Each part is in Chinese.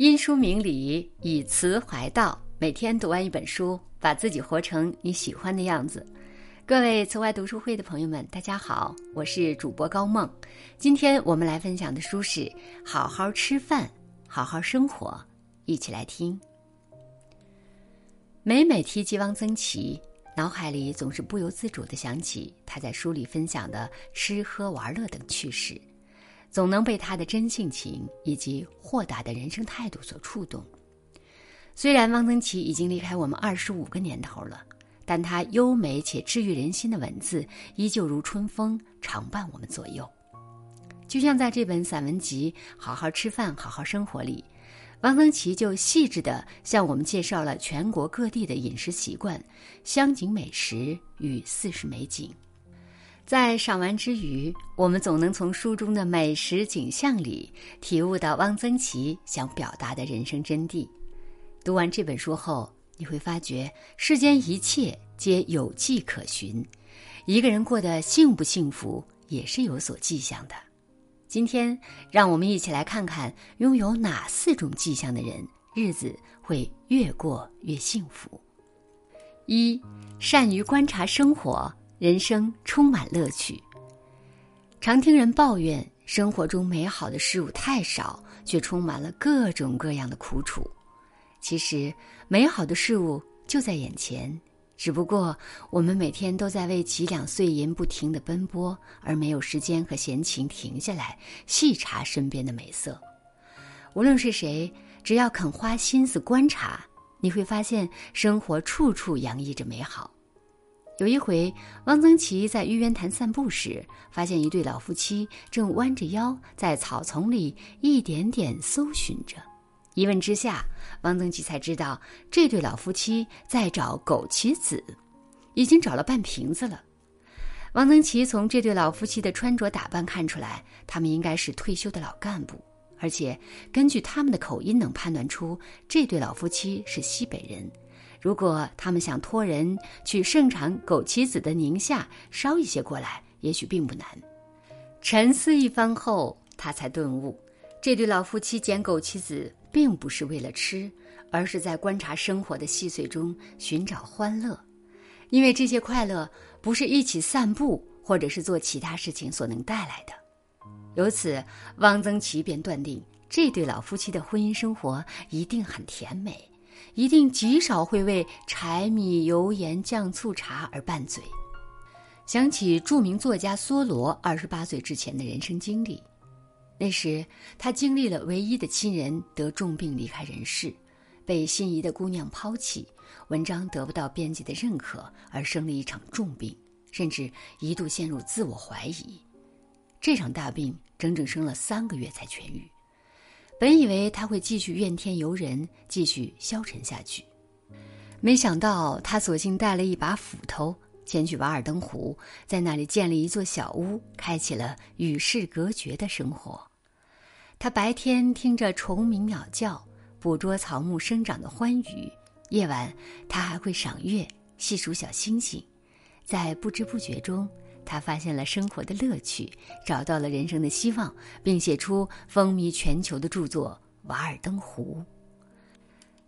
因书明理，以词怀道。每天读完一本书，把自己活成你喜欢的样子。各位词外读书会的朋友们，大家好，我是主播高梦。今天我们来分享的书是《好好吃饭，好好生活》，一起来听。每每提及汪曾祺，脑海里总是不由自主的想起他在书里分享的吃喝玩乐等趣事。总能被他的真性情以及豁达的人生态度所触动。虽然汪曾祺已经离开我们二十五个年头了，但他优美且治愈人心的文字依旧如春风，常伴我们左右。就像在这本散文集《好好吃饭，好好生活》里，汪曾祺就细致地向我们介绍了全国各地的饮食习惯、乡景美食与四时美景。在赏玩之余，我们总能从书中的美食景象里体悟到汪曾祺想表达的人生真谛。读完这本书后，你会发觉世间一切皆有迹可循，一个人过得幸不幸福也是有所迹象的。今天，让我们一起来看看拥有哪四种迹象的人，日子会越过越幸福。一，善于观察生活。人生充满乐趣。常听人抱怨生活中美好的事物太少，却充满了各种各样的苦楚。其实，美好的事物就在眼前，只不过我们每天都在为几两碎银不停的奔波，而没有时间和闲情停下来细查身边的美色。无论是谁，只要肯花心思观察，你会发现生活处处洋溢着美好。有一回，汪曾祺在玉渊潭散步时，发现一对老夫妻正弯着腰在草丛里一点点搜寻着。一问之下，汪曾祺才知道这对老夫妻在找枸杞子，已经找了半瓶子了。汪曾祺从这对老夫妻的穿着打扮看出来，他们应该是退休的老干部，而且根据他们的口音，能判断出这对老夫妻是西北人。如果他们想托人去盛产枸杞子的宁夏捎一些过来，也许并不难。沉思一番后，他才顿悟：这对老夫妻捡枸杞子，并不是为了吃，而是在观察生活的细碎中寻找欢乐。因为这些快乐不是一起散步或者是做其他事情所能带来的。由此，汪曾祺便断定，这对老夫妻的婚姻生活一定很甜美。一定极少会为柴米油盐酱醋茶而拌嘴。想起著名作家梭罗二十八岁之前的人生经历，那时他经历了唯一的亲人得重病离开人世，被心仪的姑娘抛弃，文章得不到编辑的认可，而生了一场重病，甚至一度陷入自我怀疑。这场大病整整生了三个月才痊愈。本以为他会继续怨天尤人，继续消沉下去，没想到他索性带了一把斧头，前去瓦尔登湖，在那里建立一座小屋，开启了与世隔绝的生活。他白天听着虫鸣鸟叫，捕捉草木生长的欢愉；夜晚，他还会赏月，细数小星星，在不知不觉中。他发现了生活的乐趣，找到了人生的希望，并写出风靡全球的著作《瓦尔登湖》。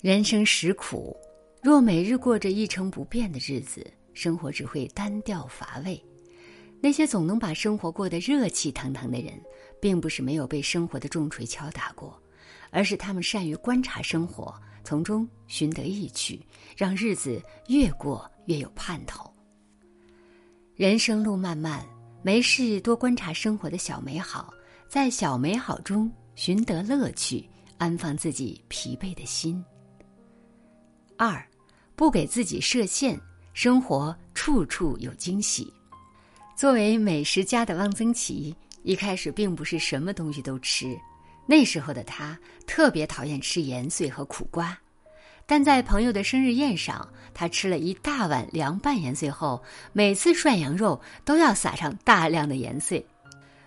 人生实苦，若每日过着一成不变的日子，生活只会单调乏味。那些总能把生活过得热气腾腾的人，并不是没有被生活的重锤敲打过，而是他们善于观察生活，从中寻得意趣，让日子越过越有盼头。人生路漫漫，没事多观察生活的小美好，在小美好中寻得乐趣，安放自己疲惫的心。二，不给自己设限，生活处处有惊喜。作为美食家的汪曾祺，一开始并不是什么东西都吃，那时候的他特别讨厌吃盐碎和苦瓜。但在朋友的生日宴上，他吃了一大碗凉拌盐碎后，每次涮羊肉都要撒上大量的盐碎。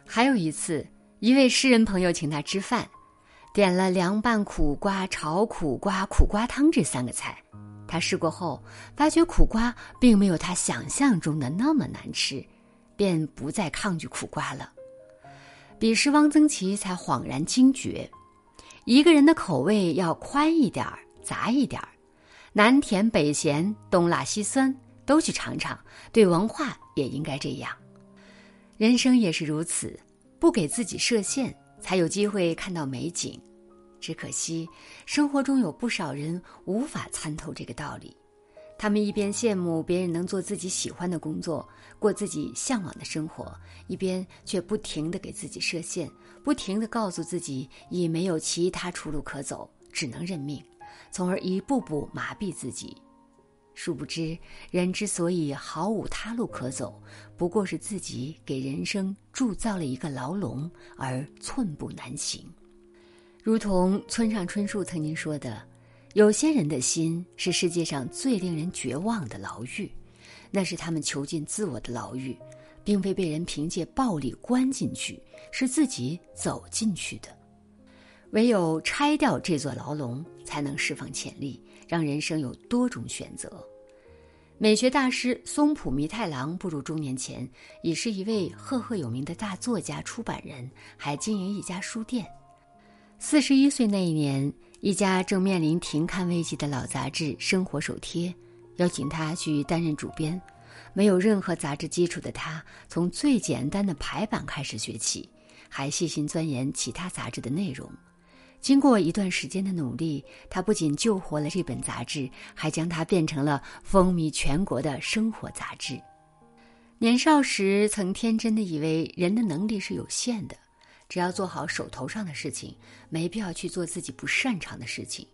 还有一次，一位诗人朋友请他吃饭，点了凉拌苦瓜、炒苦瓜、苦瓜汤这三个菜。他试过后，发觉苦瓜并没有他想象中的那么难吃，便不再抗拒苦瓜了。彼时，汪曾祺才恍然惊觉。一个人的口味要宽一点儿、杂一点儿，南甜北咸、东辣西酸都去尝尝。对文化也应该这样，人生也是如此，不给自己设限，才有机会看到美景。只可惜，生活中有不少人无法参透这个道理。他们一边羡慕别人能做自己喜欢的工作，过自己向往的生活，一边却不停地给自己设限，不停地告诉自己已没有其他出路可走，只能认命，从而一步步麻痹自己。殊不知，人之所以毫无他路可走，不过是自己给人生铸造了一个牢笼，而寸步难行。如同村上春树曾经说的。有些人的心是世界上最令人绝望的牢狱，那是他们囚禁自我的牢狱，并非被人凭借暴力关进去，是自己走进去的。唯有拆掉这座牢笼，才能释放潜力，让人生有多种选择。美学大师松浦弥太郎步入中年前，已是一位赫赫有名的大作家、出版人，还经营一家书店。四十一岁那一年。一家正面临停刊危机的老杂志《生活手贴》邀请他去担任主编。没有任何杂志基础的他，从最简单的排版开始学起，还细心钻研其他杂志的内容。经过一段时间的努力，他不仅救活了这本杂志，还将它变成了风靡全国的生活杂志。年少时曾天真的以为人的能力是有限的。只要做好手头上的事情，没必要去做自己不擅长的事情。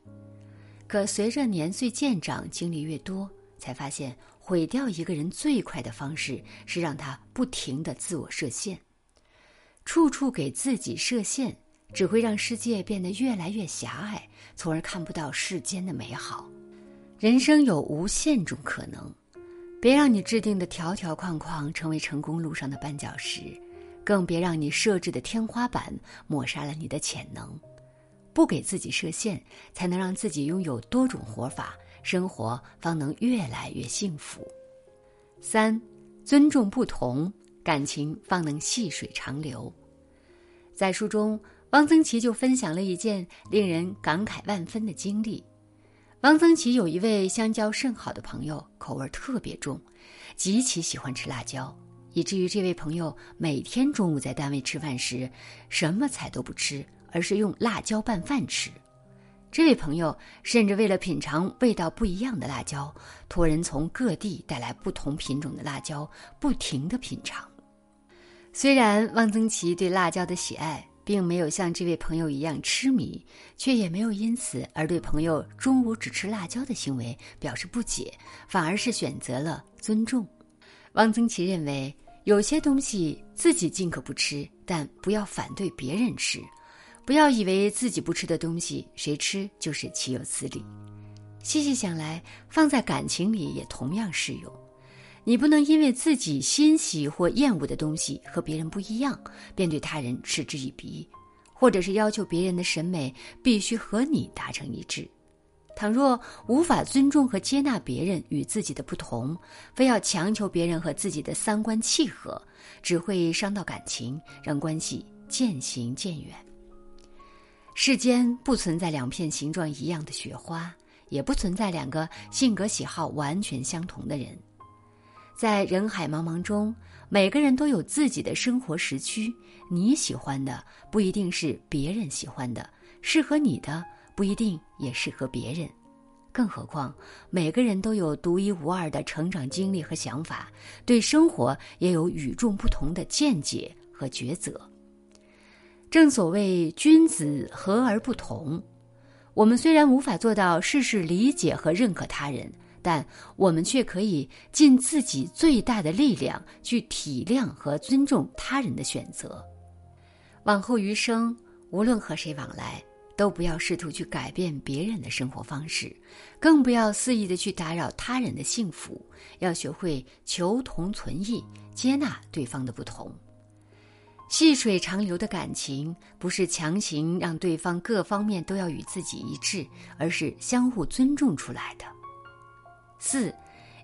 可随着年岁渐长，经历越多，才发现毁掉一个人最快的方式是让他不停的自我设限。处处给自己设限，只会让世界变得越来越狭隘，从而看不到世间的美好。人生有无限种可能，别让你制定的条条框框成为成功路上的绊脚石。更别让你设置的天花板抹杀了你的潜能，不给自己设限，才能让自己拥有多种活法，生活方能越来越幸福。三，尊重不同，感情方能细水长流。在书中，汪曾祺就分享了一件令人感慨万分的经历。汪曾祺有一位相交甚好的朋友，口味特别重，极其喜欢吃辣椒。以至于这位朋友每天中午在单位吃饭时，什么菜都不吃，而是用辣椒拌饭吃。这位朋友甚至为了品尝味道不一样的辣椒，托人从各地带来不同品种的辣椒，不停的品尝。虽然汪曾祺对辣椒的喜爱并没有像这位朋友一样痴迷，却也没有因此而对朋友中午只吃辣椒的行为表示不解，反而是选择了尊重。汪曾祺认为。有些东西自己尽可不吃，但不要反对别人吃。不要以为自己不吃的东西，谁吃就是岂有此理。细细想来，放在感情里也同样适用。你不能因为自己欣喜或厌恶的东西和别人不一样，便对他人嗤之以鼻，或者是要求别人的审美必须和你达成一致。倘若无法尊重和接纳别人与自己的不同，非要强求别人和自己的三观契合，只会伤到感情，让关系渐行渐远。世间不存在两片形状一样的雪花，也不存在两个性格喜好完全相同的人。在人海茫茫中，每个人都有自己的生活时区，你喜欢的不一定是别人喜欢的，适合你的。不一定也适合别人，更何况每个人都有独一无二的成长经历和想法，对生活也有与众不同的见解和抉择。正所谓君子和而不同，我们虽然无法做到事事理解和认可他人，但我们却可以尽自己最大的力量去体谅和尊重他人的选择。往后余生，无论和谁往来。都不要试图去改变别人的生活方式，更不要肆意的去打扰他人的幸福。要学会求同存异，接纳对方的不同。细水长流的感情，不是强行让对方各方面都要与自己一致，而是相互尊重出来的。四，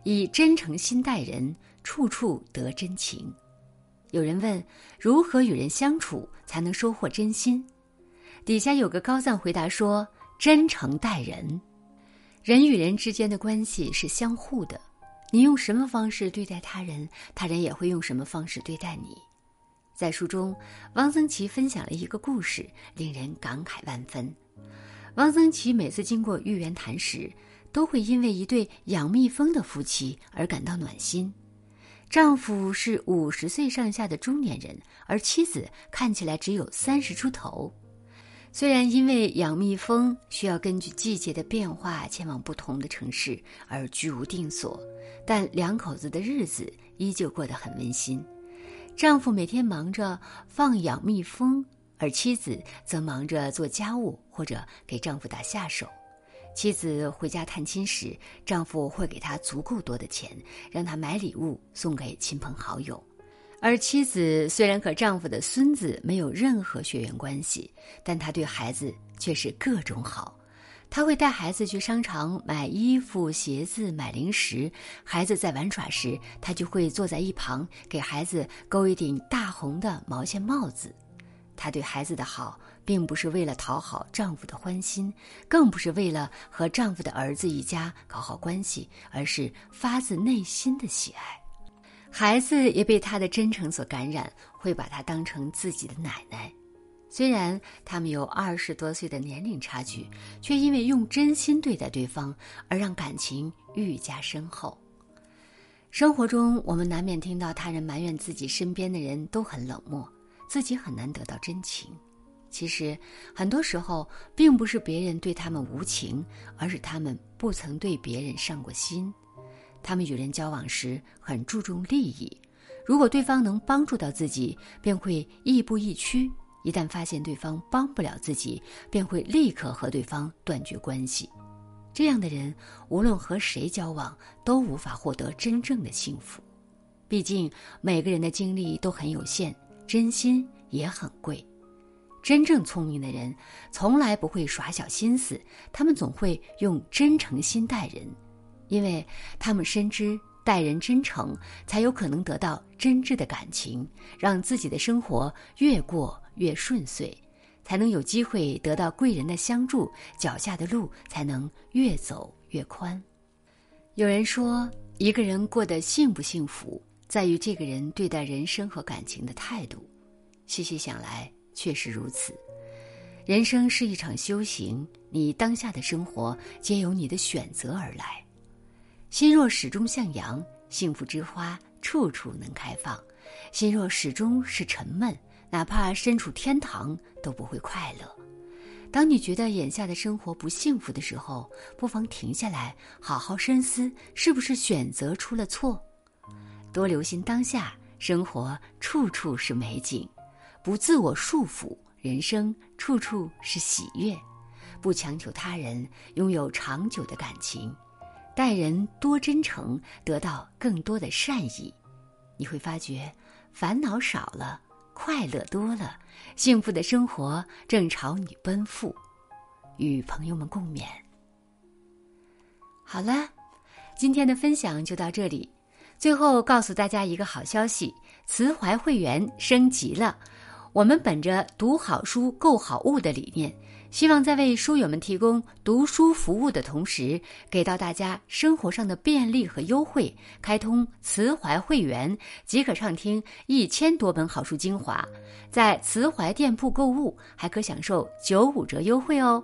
以真诚心待人，处处得真情。有人问，如何与人相处才能收获真心？底下有个高赞回答说：“真诚待人，人与人之间的关系是相互的。你用什么方式对待他人，他人也会用什么方式对待你。”在书中，汪曾祺分享了一个故事，令人感慨万分。汪曾祺每次经过玉渊潭时，都会因为一对养蜜蜂的夫妻而感到暖心。丈夫是五十岁上下的中年人，而妻子看起来只有三十出头。虽然因为养蜜蜂需要根据季节的变化前往不同的城市而居无定所，但两口子的日子依旧过得很温馨。丈夫每天忙着放养蜜蜂，而妻子则忙着做家务或者给丈夫打下手。妻子回家探亲时，丈夫会给她足够多的钱，让她买礼物送给亲朋好友。而妻子虽然和丈夫的孙子没有任何血缘关系，但她对孩子却是各种好。她会带孩子去商场买衣服、鞋子、买零食。孩子在玩耍时，她就会坐在一旁给孩子勾一顶大红的毛线帽子。她对孩子的好，并不是为了讨好丈夫的欢心，更不是为了和丈夫的儿子一家搞好关系，而是发自内心的喜爱。孩子也被她的真诚所感染，会把她当成自己的奶奶。虽然他们有二十多岁的年龄差距，却因为用真心对待对方而让感情愈加深厚。生活中，我们难免听到他人埋怨自己身边的人都很冷漠，自己很难得到真情。其实，很多时候并不是别人对他们无情，而是他们不曾对别人上过心。他们与人交往时很注重利益，如果对方能帮助到自己，便会亦步亦趋。一旦发现对方帮不了自己，便会立刻和对方断绝关系。这样的人，无论和谁交往，都无法获得真正的幸福。毕竟每个人的精力都很有限，真心也很贵。真正聪明的人，从来不会耍小心思，他们总会用真诚心待人，因为他们深知。待人真诚，才有可能得到真挚的感情，让自己的生活越过越顺遂，才能有机会得到贵人的相助，脚下的路才能越走越宽。有人说，一个人过得幸不幸福，在于这个人对待人生和感情的态度。细细想来，确实如此。人生是一场修行，你当下的生活皆由你的选择而来。心若始终向阳，幸福之花处处能开放；心若始终是沉闷，哪怕身处天堂都不会快乐。当你觉得眼下的生活不幸福的时候，不妨停下来，好好深思，是不是选择出了错？多留心当下，生活处处是美景；不自我束缚，人生处处是喜悦；不强求他人，拥有长久的感情。待人多真诚，得到更多的善意，你会发觉烦恼少了，快乐多了，幸福的生活正朝你奔赴。与朋友们共勉。好了，今天的分享就到这里。最后告诉大家一个好消息：慈怀会员升级了。我们本着读好书、购好物的理念。希望在为书友们提供读书服务的同时，给到大家生活上的便利和优惠。开通慈怀会员即可畅听一千多本好书精华，在慈怀店铺购物还可享受九五折优惠哦！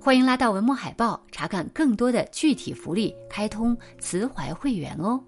欢迎拉到文末海报查看更多的具体福利。开通慈怀会员哦。